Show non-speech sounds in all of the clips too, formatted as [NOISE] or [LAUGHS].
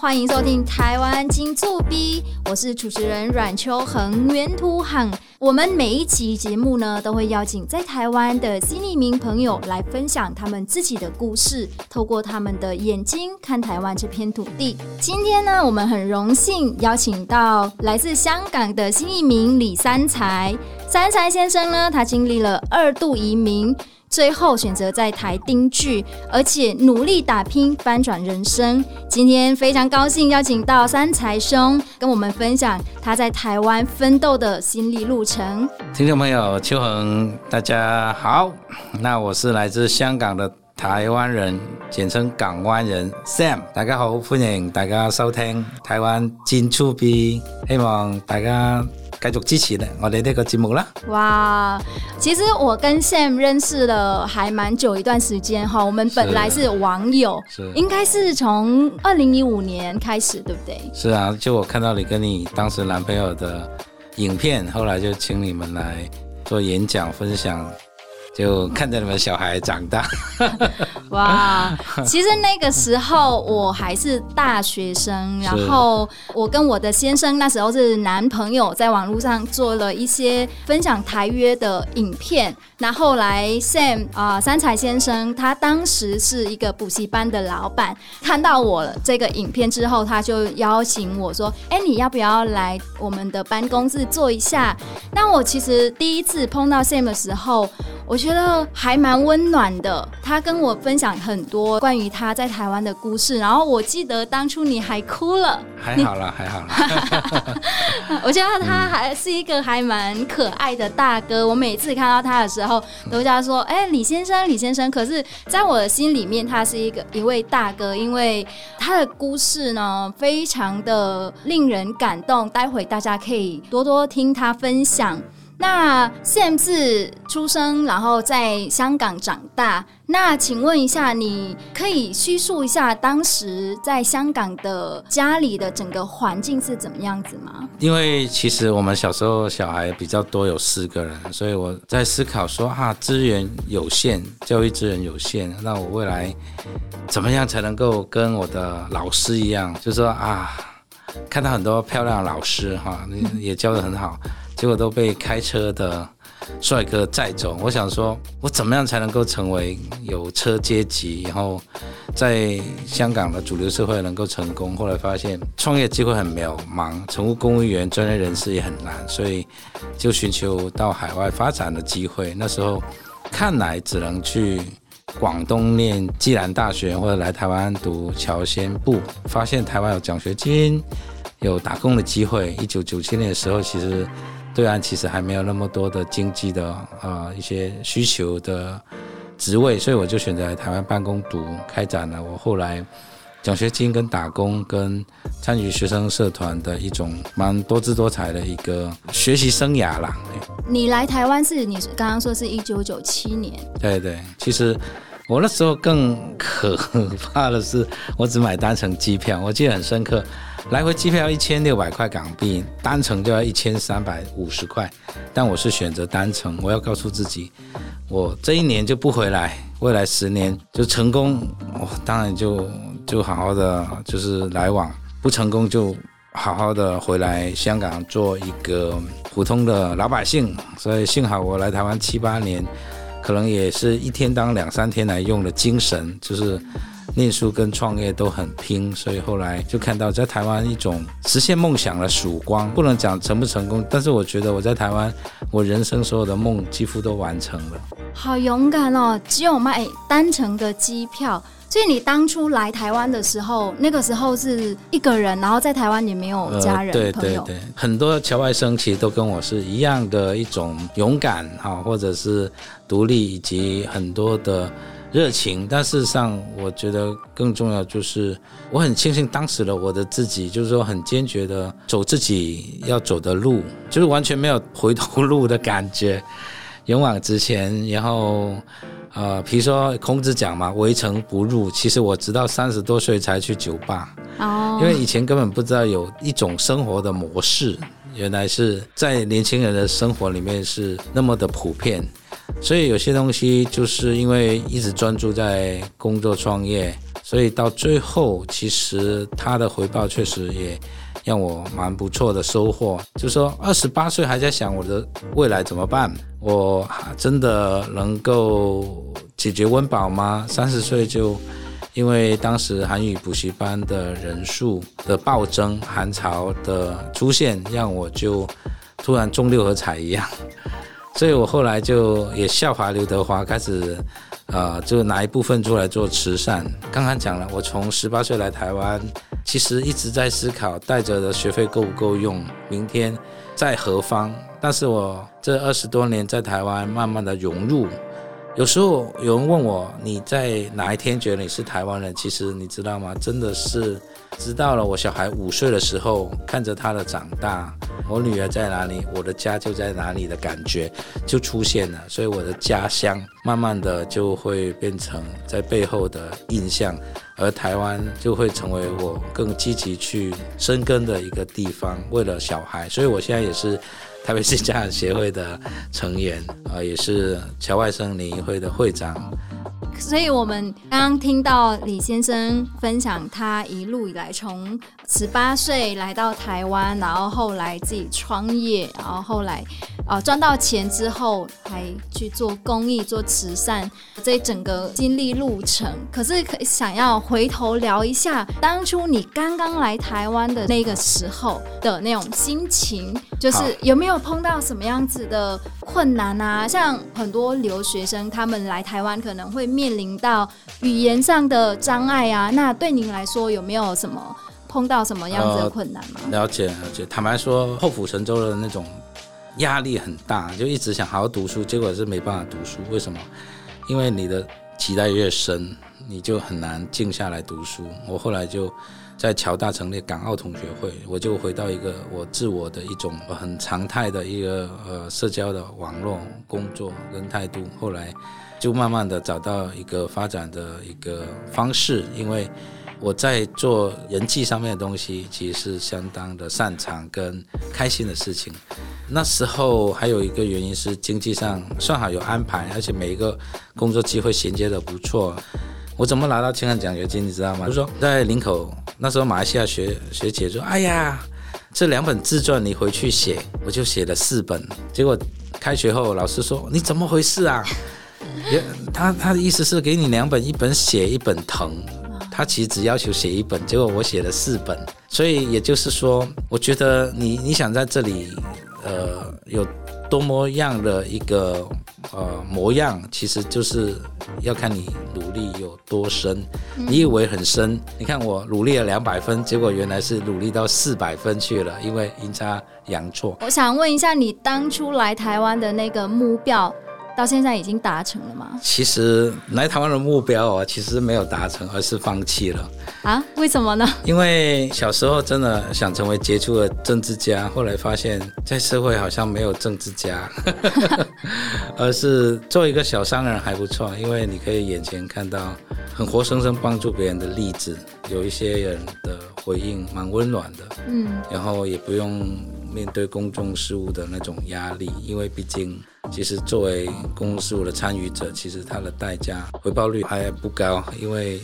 欢迎收听台湾金醋 B，我是主持人阮秋恒，原图汉。我们每一期节目呢，都会邀请在台湾的新移民朋友来分享他们自己的故事，透过他们的眼睛看台湾这片土地。今天呢，我们很荣幸邀请到来自香港的新移民李三才。三才先生呢，他经历了二度移民。最后选择在台定居，而且努力打拼翻转人生。今天非常高兴邀请到三才兄跟我们分享他在台湾奋斗的心理路程。听众朋友，秋恒，大家好。那我是来自香港的台湾人，简称港湾人 Sam。大家好，欢迎大家收听台湾金醋 B，希望大家。继续支持呢，我哋呢个节目啦。哇，其实我跟 Sam 认识了还蛮久一段时间哈，我们本来是网友，是应该是从二零一五年开始，对不对？是啊，就我看到你跟你当时男朋友的影片，后来就请你们来做演讲分享。就看着你们小孩长大，[LAUGHS] 哇！其实那个时候我还是大学生，然后我跟我的先生那时候是男朋友，在网络上做了一些分享台约的影片。那后来 Sam 啊、呃，三才先生他当时是一个补习班的老板，看到我这个影片之后，他就邀请我说：“哎，你要不要来我们的办公室坐一下？”那我其实第一次碰到 Sam 的时候，我觉得还蛮温暖的。他跟我分享很多关于他在台湾的故事，然后我记得当初你还哭了。还好了，[LAUGHS] 还好了。[LAUGHS] 我觉得他还是一个还蛮可爱的大哥。我每次看到他的时候，都叫他说：“哎，李先生，李先生。”可是，在我的心里面，他是一个一位大哥，因为他的故事呢，非常的令人感动。待会大家可以多多听他分享。那 Sam 是出生，然后在香港长大。那请问一下，你可以叙述一下当时在香港的家里的整个环境是怎么样子吗？因为其实我们小时候小孩比较多，有四个人，所以我在思考说啊，资源有限，教育资源有限，那我未来怎么样才能够跟我的老师一样，就是说啊，看到很多漂亮的老师哈，也教得很好。结果都被开车的帅哥载走。我想说，我怎么样才能够成为有车阶级，然后在香港的主流社会能够成功？后来发现创业机会很渺茫，成为公务员专业人士也很难，所以就寻求到海外发展的机会。那时候看来只能去广东念暨南大学，或者来台湾读侨先部。发现台湾有奖学金，有打工的机会。一九九七年的时候，其实。对岸其实还没有那么多的经济的啊、呃、一些需求的职位，所以我就选择来台湾办公读，开展了我后来奖学金跟打工跟参与学生社团的一种蛮多姿多彩的一个学习生涯啦。你来台湾是你刚刚说是一九九七年？对对，其实我那时候更可 [LAUGHS] 怕的是，我只买单程机票，我记得很深刻。来回机票一千六百块港币，单程就要一千三百五十块，但我是选择单程。我要告诉自己，我这一年就不回来，未来十年就成功，我、当然就就好好的就是来往，不成功就好好的回来香港做一个普通的老百姓。所以幸好我来台湾七八年，可能也是一天当两三天来用的精神，就是。念书跟创业都很拼，所以后来就看到在台湾一种实现梦想的曙光。不能讲成不成功，但是我觉得我在台湾，我人生所有的梦几乎都完成了。好勇敢哦！只有卖单程的机票。所以你当初来台湾的时候，那个时候是一个人，然后在台湾也没有家人、呃、对朋友。对对，很多侨外生其实都跟我是一样的一种勇敢哈，或者是独立，以及很多的。热情，但事实上，我觉得更重要就是，我很庆幸当时的我的自己，就是说很坚决的走自己要走的路，就是完全没有回头路的感觉，勇往直前。然后，呃，比如说孔子讲嘛，“围城不入”，其实我直到 [LAUGHS] 三十多岁才去酒吧，哦，因为以前根本不知道有一种生活的模式，原来是在年轻人的生活里面是那么的普遍。所以有些东西就是因为一直专注在工作创业，所以到最后，其实他的回报确实也让我蛮不错的收获。就是说二十八岁还在想我的未来怎么办，我真的能够解决温饱吗？三十岁就因为当时韩语补习班的人数的暴增，韩潮的出现，让我就突然中六合彩一样。所以我后来就也效法刘德华，开始，呃，就拿一部分出来做慈善。刚刚讲了，我从十八岁来台湾，其实一直在思考带着的学费够不够用，明天在何方。但是我这二十多年在台湾，慢慢的融入。有时候有人问我，你在哪一天觉得你是台湾人？其实你知道吗？真的是。知道了我小孩五岁的时候，看着他的长大，我女儿在哪里，我的家就在哪里的感觉就出现了。所以我的家乡慢慢的就会变成在背后的印象，而台湾就会成为我更积极去深耕的一个地方。为了小孩，所以我现在也是台北市家长协会的成员啊，也是侨外生联谊会的会长。所以，我们刚刚听到李先生分享他一路以来，从十八岁来到台湾，然后后来自己创业，然后后来呃赚到钱之后，还去做公益、做慈善，这整个经历路程。可是，想要回头聊一下当初你刚刚来台湾的那个时候的那种心情，就是有没有碰到什么样子的困难啊？像很多留学生，他们来台湾可能会面面临到语言上的障碍啊，那对您来说有没有什么碰到什么样子的困难吗？呃、了解了解，坦白说，破釜沉舟的那种压力很大，就一直想好好读书，结果是没办法读书。为什么？因为你的期待越深，你就很难静下来读书。我后来就在侨大成立港澳同学会，我就回到一个我自我的一种很常态的一个呃社交的网络工作跟态度。后来。就慢慢的找到一个发展的一个方式，因为我在做人际上面的东西，其实是相当的擅长跟开心的事情。那时候还有一个原因是经济上算好有安排，而且每一个工作机会衔接的不错。我怎么拿到青汉奖学金，你知道吗？就是说在林口那时候，马来西亚学学姐说：“哎呀，这两本自传你回去写。”我就写了四本，结果开学后老师说：“你怎么回事啊？” [LAUGHS] 也，他他的意思是给你两本，一本写，一本疼。他其实只要求写一本，结果我写了四本。所以也就是说，我觉得你你想在这里，呃，有多么样的一个呃模样，其实就是要看你努力有多深。你以为很深，你看我努力了两百分，结果原来是努力到四百分去了，因为阴差阳错。我想问一下，你当初来台湾的那个目标？到现在已经达成了吗？其实来台湾的目标啊，其实没有达成，而是放弃了。啊？为什么呢？因为小时候真的想成为杰出的政治家，后来发现，在社会好像没有政治家，[LAUGHS] 而是做一个小商人还不错，因为你可以眼前看到很活生生帮助别人的例子，有一些人的回应蛮温暖的，嗯，然后也不用面对公众事务的那种压力，因为毕竟。其实作为公共事务的参与者，其实它的代价回报率还不高，因为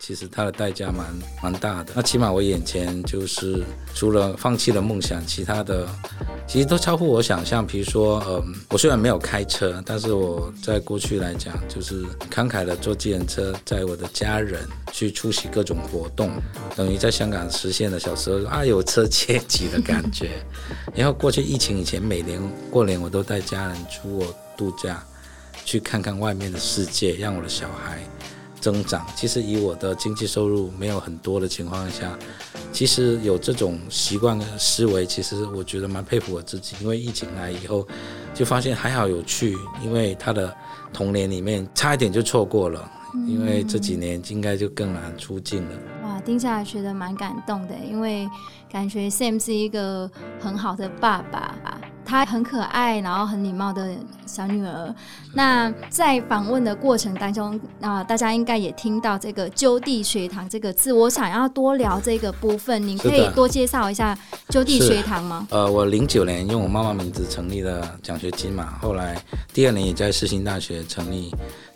其实它的代价蛮蛮大的。那起码我眼前就是除了放弃了梦想，其他的其实都超乎我想象。比如说，嗯，我虽然没有开车，但是我在过去来讲，就是慷慨的坐计程车载我的家人去出席各种活动，等于在香港实现了小时候啊有车阶级的感觉。[LAUGHS] 然后过去疫情以前，每年过年我都带家人出国度假，去看看外面的世界，让我的小孩增长。其实以我的经济收入没有很多的情况下，其实有这种习惯跟思维，其实我觉得蛮佩服我自己。因为疫情来以后，就发现还好有趣，因为他的童年里面差一点就错过了，因为这几年应该就更难出境了。哇，听下来觉得蛮感动的，因为。感觉 Sam 是一个很好的爸爸，他很可爱，然后很礼貌的小女儿。那在访问的过程当中，啊，大家应该也听到这个就地学堂这个字，我想要多聊这个部分，您可以多介绍一下就地学堂吗？呃，我零九年用我妈妈名字成立了奖学金嘛，后来第二年也在世新大学成立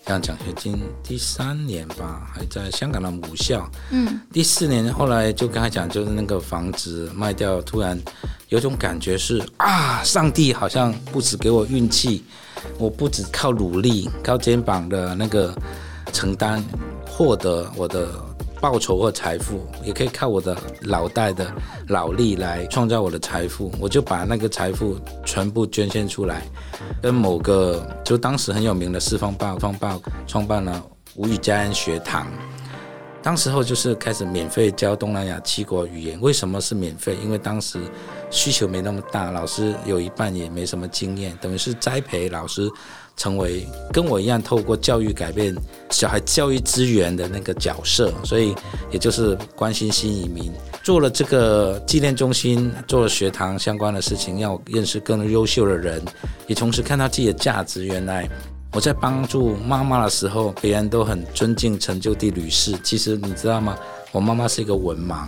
像奖学金，第三年吧，还在香港的母校。嗯，第四年后来就刚才讲，就是那个房子卖掉，突然有种感觉是啊，上帝好像不止给我运气，我不只靠努力、靠肩膀的那个承担获得我的报酬或财富，也可以靠我的脑袋的脑力来创造我的财富。我就把那个财富全部捐献出来。跟某个就当时很有名的《四方报》创办创办了吴语家恩学堂，当时候就是开始免费教东南亚七国语言。为什么是免费？因为当时需求没那么大，老师有一半也没什么经验，等于是栽培老师成为跟我一样透过教育改变小孩教育资源的那个角色。所以也就是关心新移民。做了这个纪念中心，做了学堂相关的事情，要认识更优秀的人，也同时看到自己的价值。原来我在帮助妈妈的时候，别人都很尊敬陈就地女士。其实你知道吗？我妈妈是一个文盲，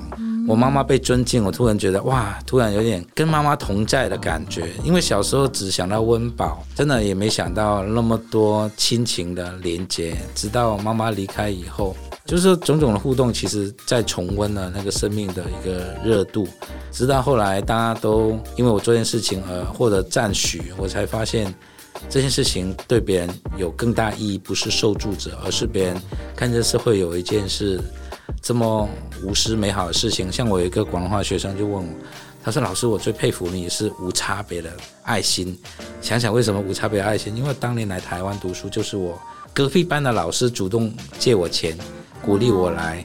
我妈妈被尊敬，我突然觉得哇，突然有点跟妈妈同在的感觉。因为小时候只想到温饱，真的也没想到那么多亲情的连接。直到妈妈离开以后。就是种种的互动，其实在重温了那个生命的一个热度。直到后来，大家都因为我做件事情而获得赞许，我才发现这件事情对别人有更大意义，不是受助者，而是别人看见社会有一件事这么无私美好的事情。像我有一个广东话学生就问我，他说：“老师，我最佩服你是无差别的爱心。想想为什么无差别爱心？因为当年来台湾读书，就是我隔壁班的老师主动借我钱。”鼓励我来，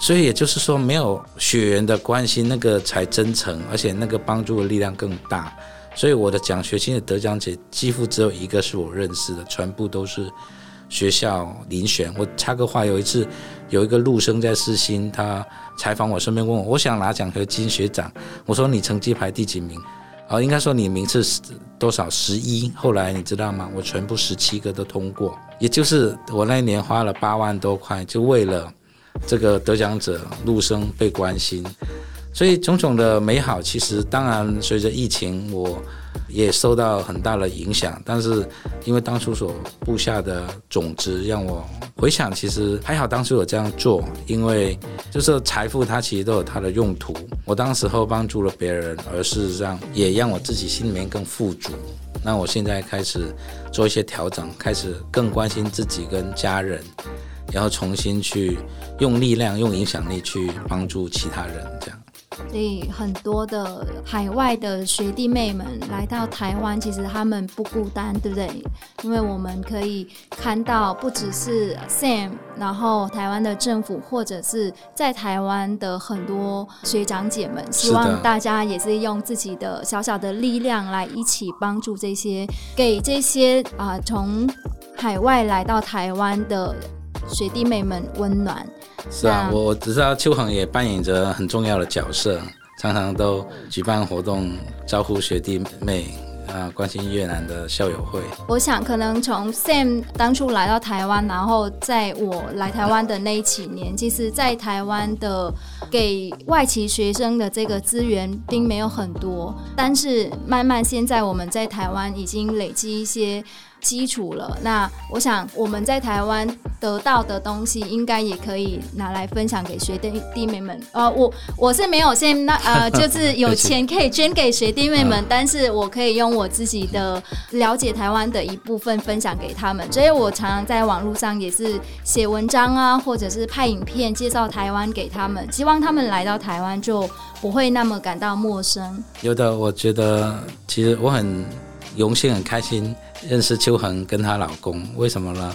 所以也就是说，没有血缘的关系，那个才真诚，而且那个帮助的力量更大。所以我的奖学金的得奖者几乎只有一个是我认识的，全部都是学校遴选。我插个话，有一次有一个陆生在世新，他采访我，顺便问我，我想拿奖学金，学长，我说你成绩排第几名？哦，应该说你名次是多少？十一。后来你知道吗？我全部十七个都通过，也就是我那一年花了八万多块，就为了这个得奖者陆生被关心。所以种种的美好，其实当然随着疫情，我也受到很大的影响。但是因为当初所布下的种子，让我回想，其实还好当初我这样做，因为就是财富它其实都有它的用途。我当时候帮助了别人，而事实上也让我自己心里面更富足。那我现在开始做一些调整，开始更关心自己跟家人，然后重新去用力量、用影响力去帮助其他人，这样。所以很多的海外的学弟妹们来到台湾，其实他们不孤单，对不对？因为我们可以看到，不只是 Sam，然后台湾的政府，或者是在台湾的很多学长姐们，希望大家也是用自己的小小的力量来一起帮助这些，给这些啊从海外来到台湾的学弟妹们温暖。是啊，我我知道秋恒也扮演着很重要的角色，常常都举办活动招呼学弟妹啊，关心越南的校友会。我想可能从 Sam 当初来到台湾，然后在我来台湾的那几年，其实，在台湾的给外籍学生的这个资源并没有很多，但是慢慢现在我们在台湾已经累积一些。基础了，那我想我们在台湾得到的东西，应该也可以拿来分享给学弟弟妹们。呃，我我是没有先那呃，[LAUGHS] 就是有钱可以捐给学弟妹们，[LAUGHS] 但是我可以用我自己的了解台湾的一部分分享给他们。所以我常常在网络上也是写文章啊，或者是拍影片介绍台湾给他们，希望他们来到台湾就不会那么感到陌生。有的，我觉得其实我很荣幸，很开心。认识秋恒跟她老公，为什么呢？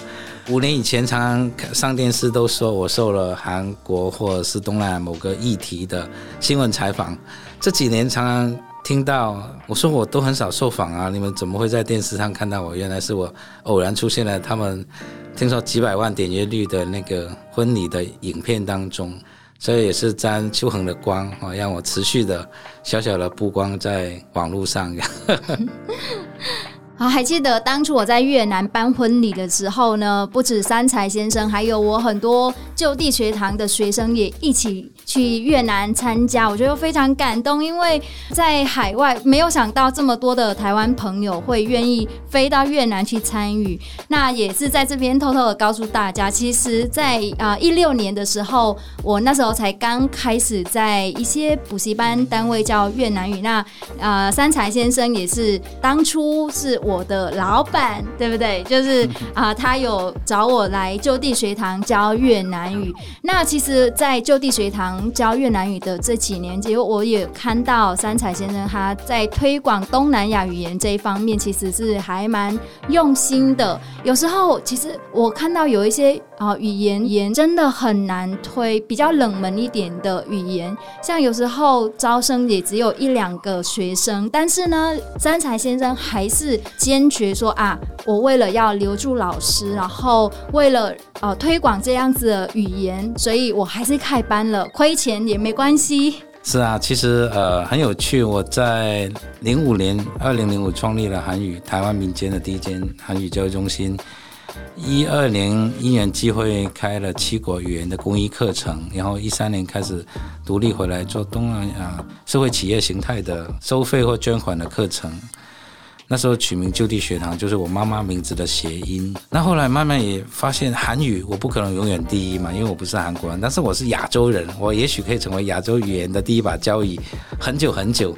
五年以前常常上电视都说我受了韩国或是东南亚某个议题的新闻采访，这几年常常听到我说我都很少受访啊，你们怎么会在电视上看到我？原来是我偶然出现了他们听说几百万点阅率的那个婚礼的影片当中，所以也是沾秋恒的光啊，让我持续的小小的曝光在网络上。[LAUGHS] 啊，还记得当初我在越南办婚礼的时候呢，不止三才先生，还有我很多就地学堂的学生也一起去越南参加，我觉得非常感动，因为在海外没有想到这么多的台湾朋友会愿意飞到越南去参与。那也是在这边偷偷的告诉大家，其实在，啊一六年的时候，我那时候才刚开始在一些补习班单位教越南语。那啊三才先生也是当初是。我的老板，对不对？就是啊、他有找我来就地学堂教越南语。那其实，在就地学堂教越南语的这几年，其实我也看到三才先生他在推广东南亚语言这一方面，其实是还蛮用心的。有时候，其实我看到有一些啊、语言言真的很难推，比较冷门一点的语言，像有时候招生也只有一两个学生，但是呢，三才先生还是。坚决说啊，我为了要留住老师，然后为了呃推广这样子的语言，所以我还是开班了，亏钱也没关系。是啊，其实呃很有趣，我在零五年，二零零五创立了韩语台湾民间的第一间韩语教育中心，一二年因缘机会开了七国语言的公益课程，然后一三年开始独立回来做东南亚社会企业形态的收费或捐款的课程。那时候取名就地学堂，就是我妈妈名字的谐音。那后来慢慢也发现韩语我不可能永远第一嘛，因为我不是韩国人，但是我是亚洲人，我也许可以成为亚洲语言的第一把交椅，很久很久。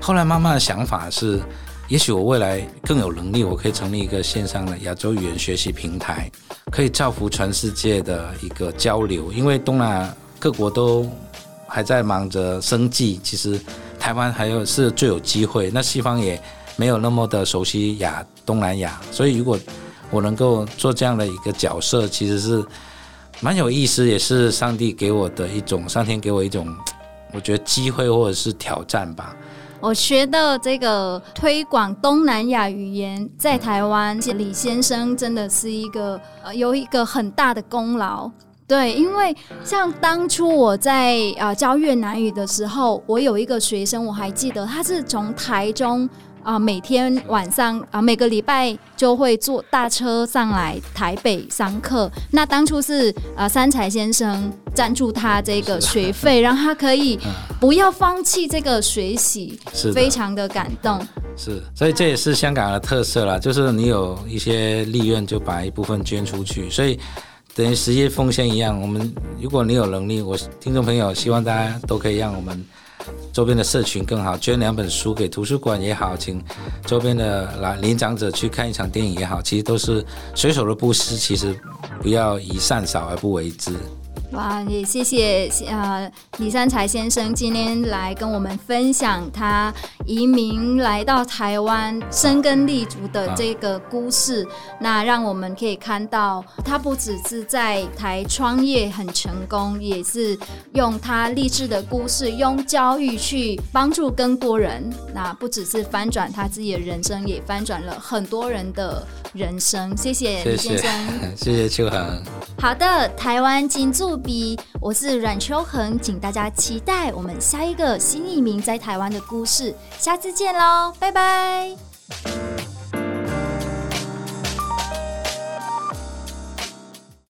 后来妈妈的想法是，也许我未来更有能力，我可以成立一个线上的亚洲语言学习平台，可以造福全世界的一个交流。因为东南亚各国都还在忙着生计，其实台湾还有是最有机会。那西方也。没有那么的熟悉亚东南亚，所以如果我能够做这样的一个角色，其实是蛮有意思，也是上帝给我的一种，上天给我一种，[TSK] 我觉得机会或者是挑战吧。我觉得这个推广东南亚语言在台湾，李先生真的是一个呃有一个很大的功劳。对，因为像当初我在呃教越南语的时候，我有一个学生，我还记得他是从台中。啊，每天晚上啊，每个礼拜就会坐大车上来台北上课。那当初是啊，三才先生赞助他这个学费，让他可以不要放弃这个学习，是非常的感动。是，所以这也是香港的特色啦，就是你有一些利润，就把一部分捐出去，所以等于实业奉献一样。我们如果你有能力，我听众朋友希望大家都可以让我们。周边的社群更好，捐两本书给图书馆也好，请周边的来年长者去看一场电影也好，其实都是随手的布施，其实不要以善少而不为之。哇，也谢谢呃李三才先生今天来跟我们分享他移民来到台湾生根立足的这个故事。那让我们可以看到，他不只是在台创业很成功，也是用他励志的故事，用教育去帮助更多人。那不只是翻转他自己的人生，也翻转了很多人的人生。谢谢李先生，谢谢秋恒。好的，台湾金驻 B，我是阮秋恒，请大家期待我们下一个新移民在台湾的故事，下次见喽，拜拜。